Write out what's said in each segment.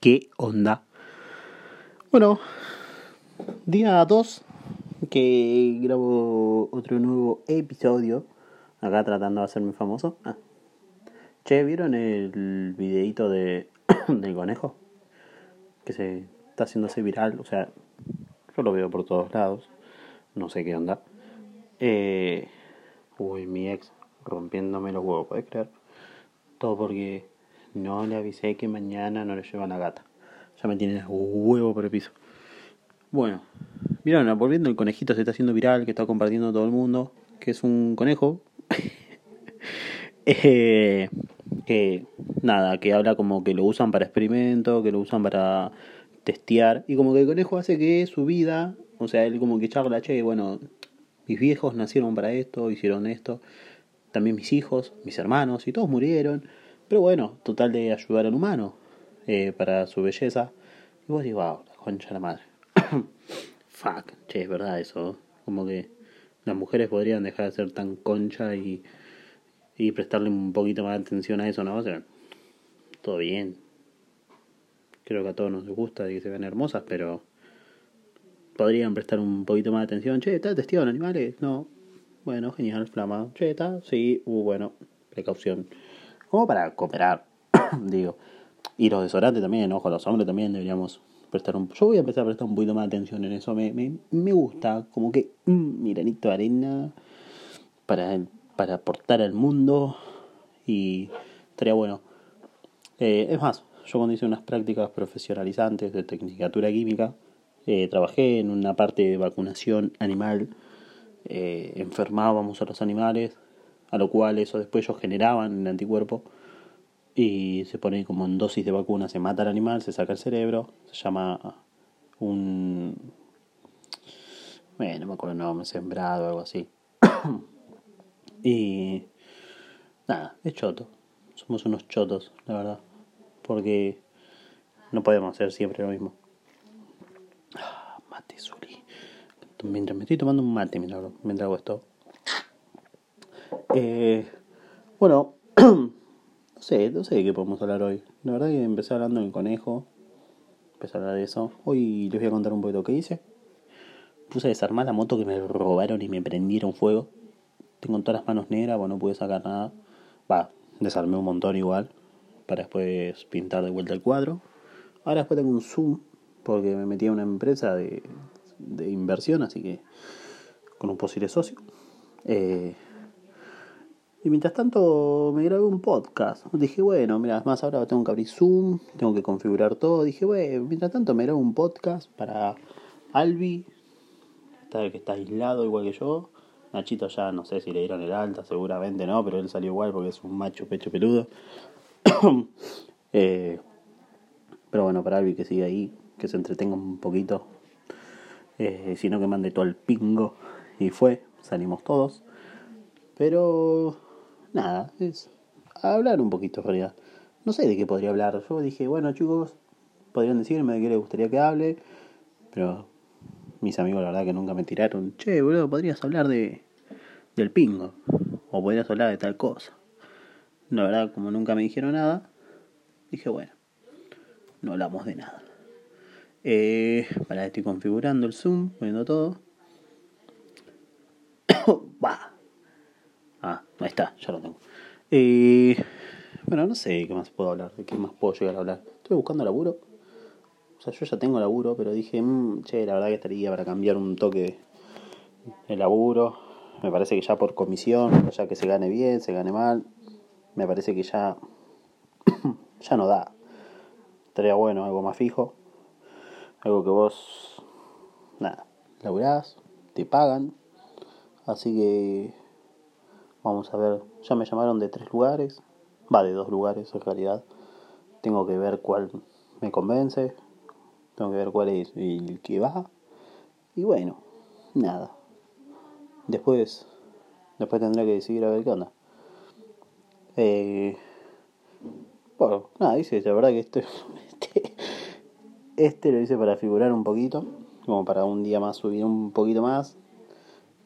¿Qué onda? Bueno, día 2 que grabo otro nuevo episodio. Acá tratando de hacerme famoso. Ah. Che, ¿vieron el videito de del conejo? Que se está haciéndose viral. O sea, yo lo veo por todos lados. No sé qué onda. Eh, uy, mi ex rompiéndome los huevos, ¿puedes creer? Todo porque no le avisé que mañana no le llevan a gata. Ya me tiene huevo por el piso. Bueno, miren, volviendo el conejito se está haciendo viral, que está compartiendo todo el mundo, que es un conejo. eh, que nada, que habla como que lo usan para experimento, que lo usan para testear, y como que el conejo hace que su vida, o sea, él como que charla, che, bueno, mis viejos nacieron para esto, hicieron esto, también mis hijos, mis hermanos, y todos murieron, pero bueno, total de ayudar al humano eh, para su belleza. Y vos dices, wow, la concha de la madre. Fuck, che, es verdad eso. Como que las mujeres podrían dejar de ser tan concha y, y prestarle un poquito más de atención a eso, ¿no? O sea, todo bien. Creo que a todos nos gusta y que se ven hermosas, pero podrían prestar un poquito más de atención. Che, ¿está testigo en animales? No. Bueno, genial, flama. Che, ¿está? Sí, uh, bueno, precaución. Como para cooperar, digo. Y los desodorantes también, ojo, los hombres también deberíamos prestar un... Yo voy a empezar a prestar un poquito más de atención en eso. Me, me, me gusta, como que mm, mi granito de arena para, para aportar al mundo y estaría bueno. Eh, es más, yo cuando hice unas prácticas profesionalizantes de tecnicatura química, eh, trabajé en una parte de vacunación animal, eh, enfermábamos a los animales, a lo cual eso después ellos generaban el anticuerpo y se pone como en dosis de vacuna, se mata al animal, se saca el cerebro, se llama un... Bueno, no me acuerdo el nombre, sembrado o algo así. y... Nada, es choto. Somos unos chotos, la verdad. Porque no podemos hacer siempre lo mismo. Ah, mate, Suri. Mientras me estoy tomando un mate mientras hago esto. Eh, bueno, no sé, no sé de qué podemos hablar hoy. La verdad que empecé hablando del conejo. Empecé a hablar de eso. Hoy les voy a contar un poquito qué hice. Puse a desarmar la moto que me robaron y me prendieron fuego. Tengo todas las manos negras, bueno, no pude sacar nada. Va, desarmé un montón igual. Para después pintar de vuelta el cuadro. Ahora después tengo un zoom. Porque me metí a una empresa de, de inversión, así que con un posible socio. Eh, y mientras tanto me grabé un podcast. Dije, bueno, mira, más ahora tengo que abrir Zoom, tengo que configurar todo. Dije, bueno, mientras tanto me grabo un podcast para Albi, que está aislado igual que yo. Nachito ya no sé si le dieron el alta, seguramente no, pero él salió igual porque es un macho pecho peludo. eh, pero bueno, para Albi que sigue ahí, que se entretenga un poquito. Eh, sino que mande todo el pingo. Y fue, salimos todos. Pero nada, es hablar un poquito en realidad. No sé de qué podría hablar. Yo dije, bueno chicos, podrían decirme de qué les gustaría que hable. Pero mis amigos la verdad que nunca me tiraron. Che, boludo, podrías hablar de del pingo. O podrías hablar de tal cosa. La verdad, como nunca me dijeron nada, dije, bueno, no hablamos de nada. Eh, para estoy configurando el zoom, poniendo todo. Va. Ah, ahí está, ya lo tengo. Eh, bueno, no sé qué más puedo hablar, de qué más puedo llegar a hablar. Estoy buscando laburo. O sea, yo ya tengo laburo, pero dije, mmm, che, la verdad que estaría para cambiar un toque el laburo. Me parece que ya por comisión, ya que se gane bien, se gane mal, me parece que ya, ya no da. Estaría bueno algo más fijo. Algo que vos, nada, laburás, te pagan. Así que vamos a ver. Ya me llamaron de tres lugares. Va, de dos lugares en realidad. Tengo que ver cuál me convence. Tengo que ver cuál es el que va. Y bueno, nada. Después, después tendré que decidir a ver qué onda. Eh, bueno, nada, dice, la verdad que este, este, este lo hice para figurar un poquito, como para un día más subir un poquito más.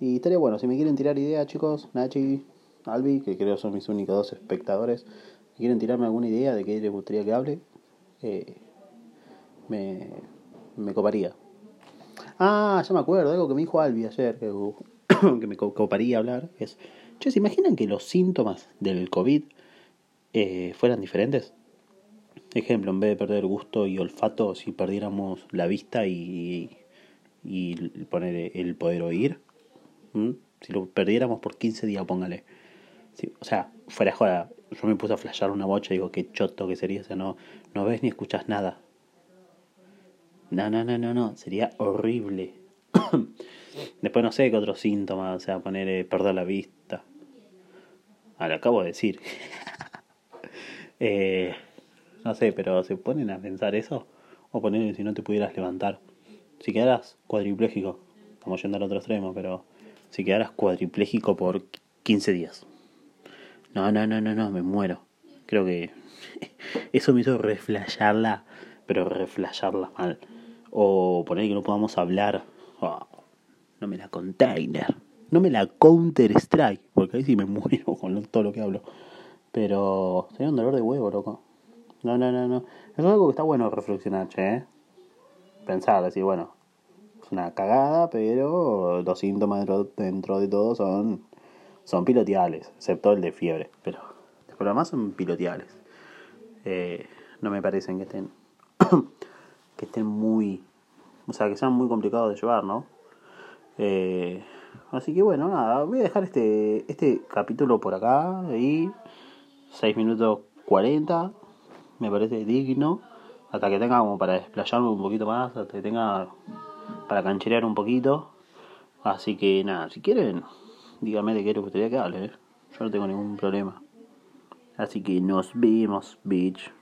Y estaría bueno, si me quieren tirar ideas, chicos, Nachi, Albi, que creo son mis únicos dos espectadores, si quieren tirarme alguna idea de qué les gustaría que hable, eh, me, me coparía. Ah, ya me acuerdo, algo que me dijo Albi ayer, que, me coparía hablar, es, che, ¿se imaginan que los síntomas del COVID eh, fueran diferentes? Ejemplo, en vez de perder gusto y olfato, si perdiéramos la vista y, y poner el poder oír, si lo perdiéramos por 15 días, póngale. O sea, fuera joda, yo me puse a flashear una bocha y digo, qué choto que sería, o sea, no, no ves ni escuchas nada. No, no, no, no, no, sería horrible. Después no sé qué otros síntomas, o sea, poner eh, perder la vista. Ah, lo acabo de decir. eh, no sé, pero ¿se ponen a pensar eso? O poner si no te pudieras levantar. Si quedaras cuadripléjico, estamos yendo al otro extremo, pero si quedaras cuadripléjico por 15 días. No, no, no, no, no, me muero. Creo que eso me hizo reflasharla, pero reflasharla mal. O poner que no podamos hablar. Oh, no me la container. No me la counter strike, porque ahí sí me muero con todo lo que hablo. Pero sería un dolor de huevo, loco. No, no, no, no. Es algo que está bueno reflexionar, che. ¿eh? Pensar, decir, bueno, es una cagada, pero los síntomas dentro de todo son, son piloteables, excepto el de fiebre. Pero después lo demás son piloteables. Eh, no me parecen que estén, que estén muy, o sea, que sean muy complicados de llevar, ¿no? Eh, así que bueno, nada, voy a dejar este, este capítulo por acá y 6 minutos 40 me parece digno, hasta que tenga como para desplayarme un poquito más, hasta que tenga para cancherear un poquito. Así que nada, si quieren, díganme de qué les gustaría que hable, ¿eh? yo no tengo ningún problema. Así que nos vemos, bitch.